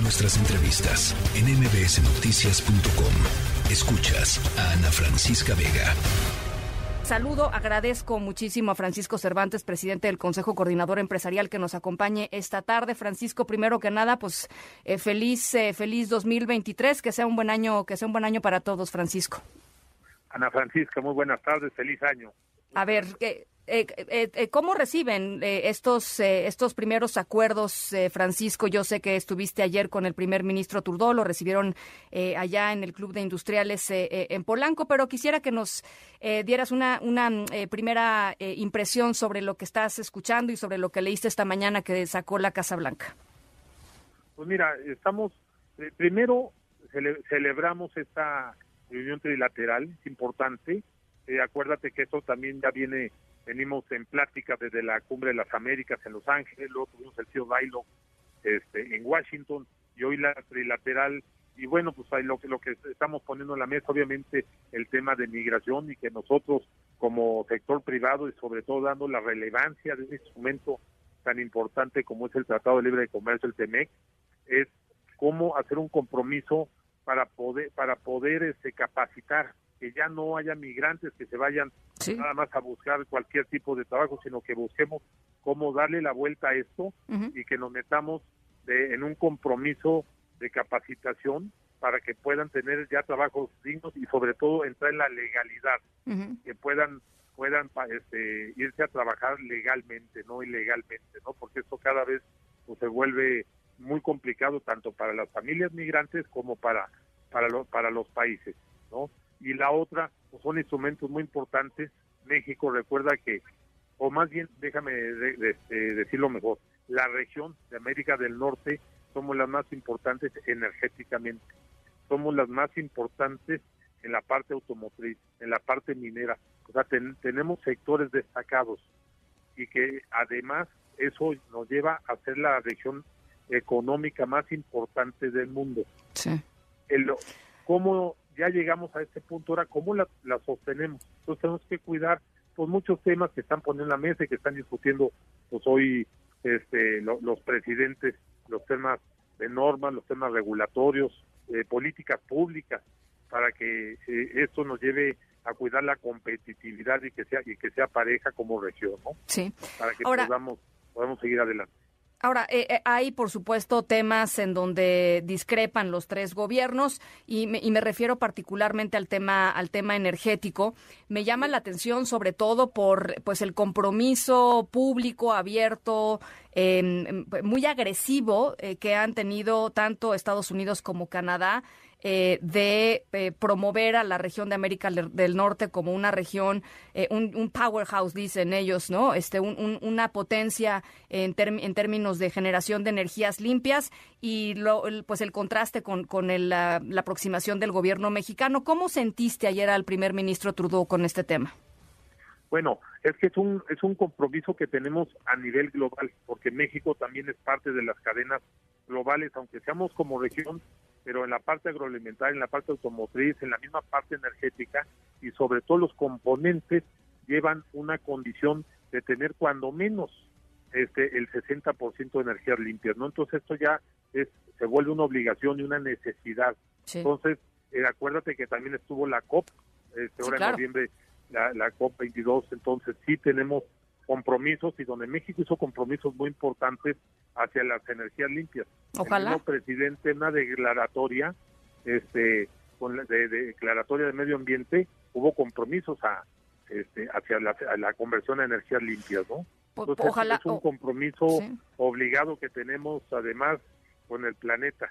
nuestras entrevistas en mbsnoticias.com. Escuchas a Ana Francisca Vega. Saludo, agradezco muchísimo a Francisco Cervantes, presidente del Consejo Coordinador Empresarial, que nos acompañe esta tarde. Francisco, primero que nada, pues eh, feliz, eh, feliz 2023, que sea un buen año, que sea un buen año para todos, Francisco. Ana Francisca, muy buenas tardes, feliz año. A ver, eh, ¿cómo reciben estos estos primeros acuerdos, Francisco? Yo sé que estuviste ayer con el primer ministro Trudeau, lo recibieron allá en el Club de Industriales en Polanco, pero quisiera que nos dieras una, una primera impresión sobre lo que estás escuchando y sobre lo que leíste esta mañana que sacó la Casa Blanca. Pues mira, estamos, primero celebramos esta reunión trilateral, es importante. Eh, acuérdate que eso también ya viene, venimos en plática desde la Cumbre de las Américas en Los Ángeles, luego tuvimos el CIO Bailo este, en Washington y hoy la trilateral. Y bueno, pues ahí lo, lo que estamos poniendo en la mesa, obviamente, el tema de migración y que nosotros como sector privado y sobre todo dando la relevancia de un instrumento tan importante como es el Tratado de Libre de Comercio, el TEMEC, es cómo hacer un compromiso para poder para poder este, capacitar que ya no haya migrantes que se vayan nada más a buscar cualquier tipo de trabajo sino que busquemos cómo darle la vuelta a esto y que nos metamos de, en un compromiso de capacitación para que puedan tener ya trabajos dignos y sobre todo entrar en la legalidad que puedan puedan este, irse a trabajar legalmente no ilegalmente no porque esto cada vez pues, se vuelve muy complicado tanto para las familias migrantes como para para los para los países, ¿no? Y la otra pues son instrumentos muy importantes. México recuerda que o más bien déjame este, decirlo mejor, la región de América del Norte somos las más importantes energéticamente, somos las más importantes en la parte automotriz, en la parte minera, o sea, tenemos sectores destacados y que además eso nos lleva a ser la región económica más importante del mundo. Sí. El, ¿Cómo ya llegamos a este punto ahora? ¿Cómo la, sostenemos? Entonces tenemos que cuidar pues muchos temas que están poniendo en la mesa y que están discutiendo pues hoy este, los presidentes, los temas de normas, los temas regulatorios, eh, políticas públicas, para que eh, esto nos lleve a cuidar la competitividad y que sea y que sea pareja como región, ¿no? Sí. Para que podamos podamos seguir adelante. Ahora, eh, eh, hay, por supuesto, temas en donde discrepan los tres gobiernos y me, y me, refiero particularmente al tema, al tema energético. Me llama la atención, sobre todo, por pues el compromiso público, abierto, em, muy agresivo eh, que han tenido tanto Estados Unidos como Canadá eh, de eh, promover a la región de América del Norte como una región, eh, un, powerhouse, dicen ellos, ¿no? Este, una potencia en, en, términos de generación de energías limpias y lo, pues el contraste con, la, la aproximación del gobierno mexicano. ¿Cómo sentiste ayer al primer ministro Trudeau con este tema? Bueno, es que es un, es un compromiso que tenemos a nivel global, porque México también es parte de las cadenas globales, aunque seamos como región, pero en la parte agroalimentaria, en la parte automotriz, en la misma parte energética y sobre todo los componentes llevan una condición de tener cuando menos este el 60% de energías limpias, ¿no? Entonces esto ya es se vuelve una obligación y una necesidad. Entonces, eh, acuérdate que también estuvo la COP, este, ahora en noviembre, la, la COP 22, entonces sí tenemos compromisos y donde México hizo compromisos muy importantes hacia las energías limpias. Ojalá. El presidente una declaratoria, este, con de, declaratoria de medio ambiente, hubo compromisos a, este, hacia la, conversión a energías limpias, ¿no? Ojalá. Es un compromiso obligado que tenemos además con el planeta.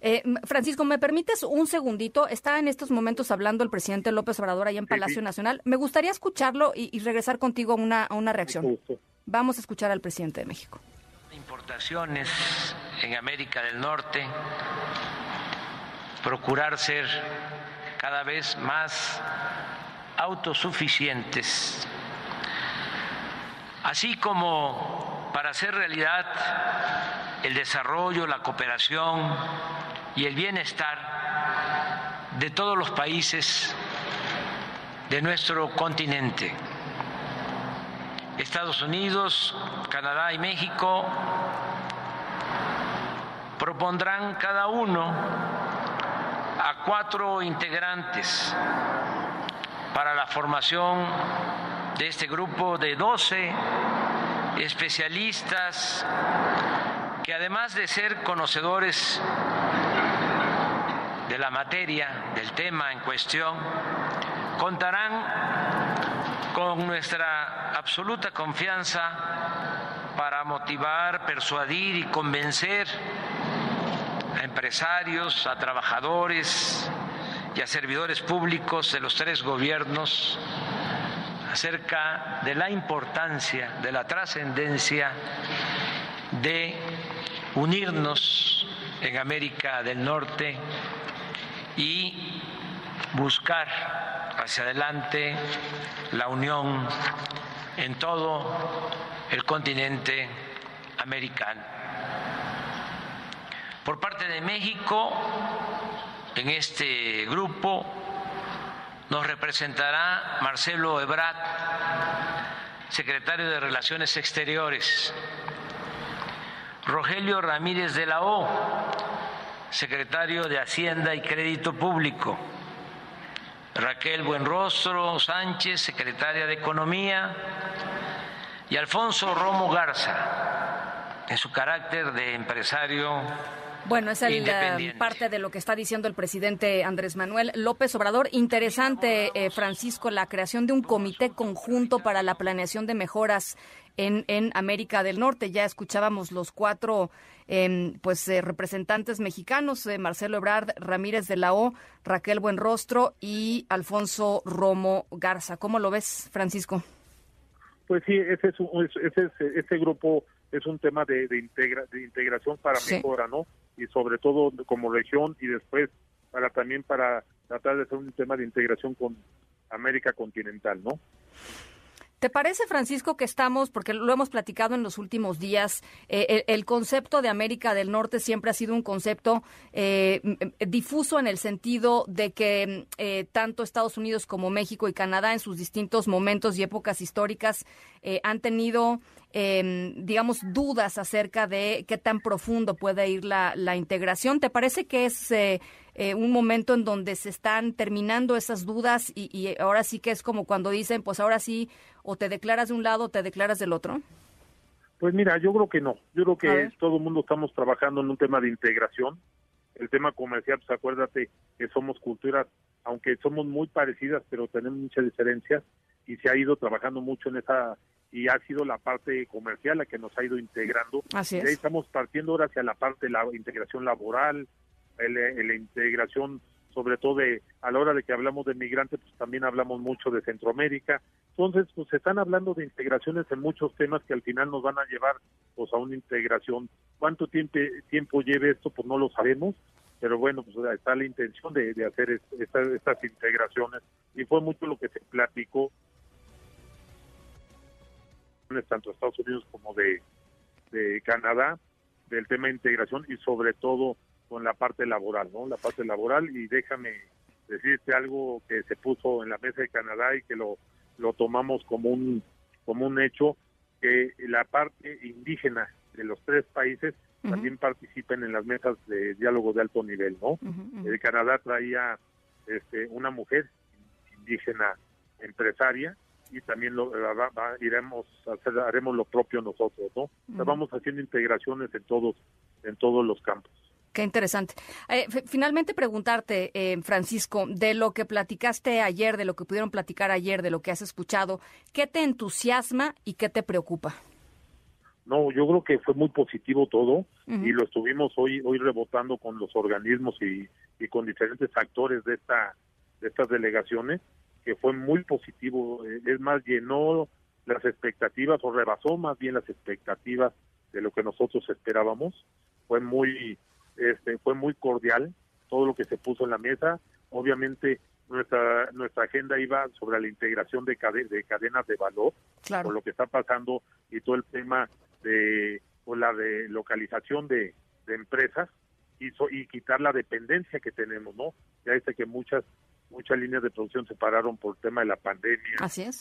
Eh, Francisco, ¿me permites un segundito? Está en estos momentos hablando el presidente López Obrador ahí en Palacio Nacional. Me gustaría escucharlo y, regresar contigo a una, a una reacción. Vamos a escuchar al presidente de México. Importaciones en América del Norte, procurar ser cada vez más autosuficientes, así como para hacer realidad el desarrollo, la cooperación y el bienestar de todos los países de nuestro continente. Estados Unidos, Canadá y México propondrán cada uno a cuatro integrantes para la formación de este grupo de 12 especialistas que además de ser conocedores de la materia, del tema en cuestión, contarán con nuestra absoluta confianza para motivar, persuadir y convencer a empresarios, a trabajadores y a servidores públicos de los tres gobiernos acerca de la importancia, de la trascendencia de unirnos en América del Norte y buscar hacia adelante la unión en todo el continente americano. Por parte de México, en este grupo nos representará Marcelo Ebrard, secretario de Relaciones Exteriores, Rogelio Ramírez de la O, secretario de Hacienda y Crédito Público, Raquel Buenrostro Sánchez, secretaria de Economía, y Alfonso Romo Garza, en su carácter de empresario bueno, es el, parte de lo que está diciendo el presidente Andrés Manuel López Obrador. Interesante, eh, Francisco, la creación de un comité conjunto para la planeación de mejoras en, en América del Norte. Ya escuchábamos los cuatro em, pues eh, representantes mexicanos, Marcelo Ebrard, Ramírez de la O, Raquel Buenrostro y Alfonso Romo Garza. ¿Cómo lo ves, Francisco? Pues sí, ese, es ese, ese grupo es un tema de, de, integra, de integración para mejora, ¿no? y sobre todo como región y después para también para tratar de hacer un tema de integración con América continental, ¿no? ¿Te parece, Francisco, que estamos, porque lo hemos platicado en los últimos días, eh, el, concepto de América del Norte siempre ha sido un concepto eh, difuso en el sentido de que eh, tanto Estados Unidos como México y Canadá en sus distintos momentos y épocas históricas han tenido Em, digamos, dudas acerca de qué tan profundo puede ir la, la integración. ¿Te parece que es eh, un momento en donde se están terminando esas dudas y, y, ahora sí que es como cuando dicen, pues ahora sí, o te declaras de un lado o te declaras del otro? Pues mira, yo creo que no. Yo creo que todo el mundo estamos trabajando en un tema de integración. El tema comercial, pues acuérdate que somos culturas, aunque somos muy parecidas, pero tenemos muchas diferencias y se ha ido trabajando mucho en esa y ha sido la parte comercial la que nos ha ido integrando. Así es. Y ahí estamos partiendo ahora hacia la parte de la integración laboral, la integración sobre todo de, a la hora de que hablamos de migrantes, pues también hablamos mucho de Centroamérica. Entonces, pues se están hablando de integraciones en muchos temas que al final nos van a llevar pues a una integración. ¿Cuánto tiempo, tiempo lleve esto? Pues no lo sabemos, pero bueno, pues está la intención de, de hacer estas, estas integraciones y fue mucho lo que se platicó tanto de Estados Unidos como de, Canadá del tema de integración y sobre todo con la parte laboral, ¿no? La parte laboral y déjame decirte algo que se puso en la mesa de Canadá y que lo, lo tomamos como un como un hecho que la parte indígena de los tres países también participen en las mesas de diálogo de alto nivel, ¿no? El Canadá traía este, una mujer indígena empresaria y también lo, iremos hacer, haremos lo propio nosotros, ¿no? vamos haciendo integraciones en todos en todos los campos. Qué interesante. Eh, finalmente preguntarte, eh, Francisco, de lo que platicaste ayer, de lo que pudieron platicar ayer, de lo que has escuchado, ¿qué te entusiasma y qué te preocupa? No, yo creo que fue muy positivo todo y lo estuvimos hoy hoy rebotando con los organismos y, y con diferentes actores de esta de estas delegaciones que fue muy positivo, eh, es más, llenó las expectativas o rebasó más bien las expectativas de lo que nosotros esperábamos. Fue muy, este, fue muy cordial todo lo que se puso en la mesa. Obviamente nuestra nuestra agenda iba sobre la integración de, de cadenas de valor, por lo que está pasando y todo el tema de o la de localización de, de empresas y, y quitar la dependencia que tenemos, ¿no? Ya dice que muchas muchas líneas de producción se pararon por el tema de la pandemia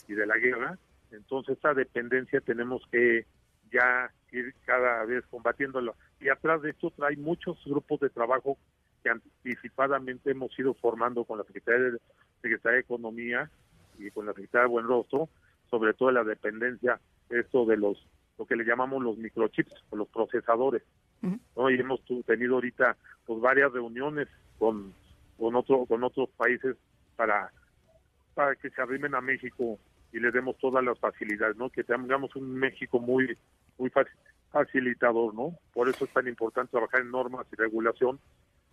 y de la guerra. Entonces, esa dependencia tenemos que ya ir cada vez combatiéndolo. Y atrás de esto trae muchos grupos de trabajo que anticipadamente hemos ido formando con la Secretaría de, Secretaría de Economía y con la Secretaría de Buen Rostro, sobre todo la dependencia, esto de los, lo que le llamamos los microchips o los procesadores. Y hemos tenido ahorita pues varias reuniones con, con, otro, con otros países para, para que se arrimen a México y le demos todas las facilidades, ¿no? Que tengamos un México muy muy facilitador, ¿no? Por eso es tan importante trabajar en normas y regulación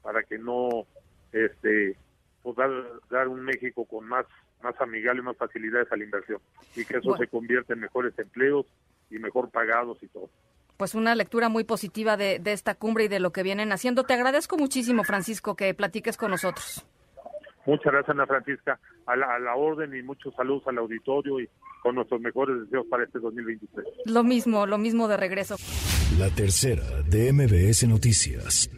para que no este pues dar, un México con más más amigable y más facilidades a la inversión y que eso se convierta en mejores empleos y mejor pagados y todo. Pues una lectura muy positiva de, de esta cumbre y de lo que vienen haciendo. Te agradezco muchísimo, Francisco, que platiques con nosotros. Muchas gracias, Ana Francisca. A la, a la, orden y muchos saludos al auditorio y con nuestros mejores deseos para este 2023. Lo mismo, lo mismo de regreso. La tercera de MBS Noticias.